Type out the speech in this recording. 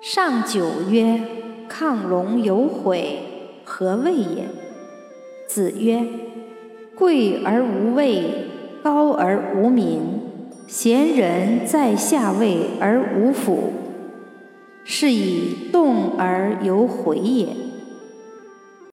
上九曰亢龙有悔，何谓也？子曰贵而无位，高而无名，贤人在下位而无辅，是以动而有悔也。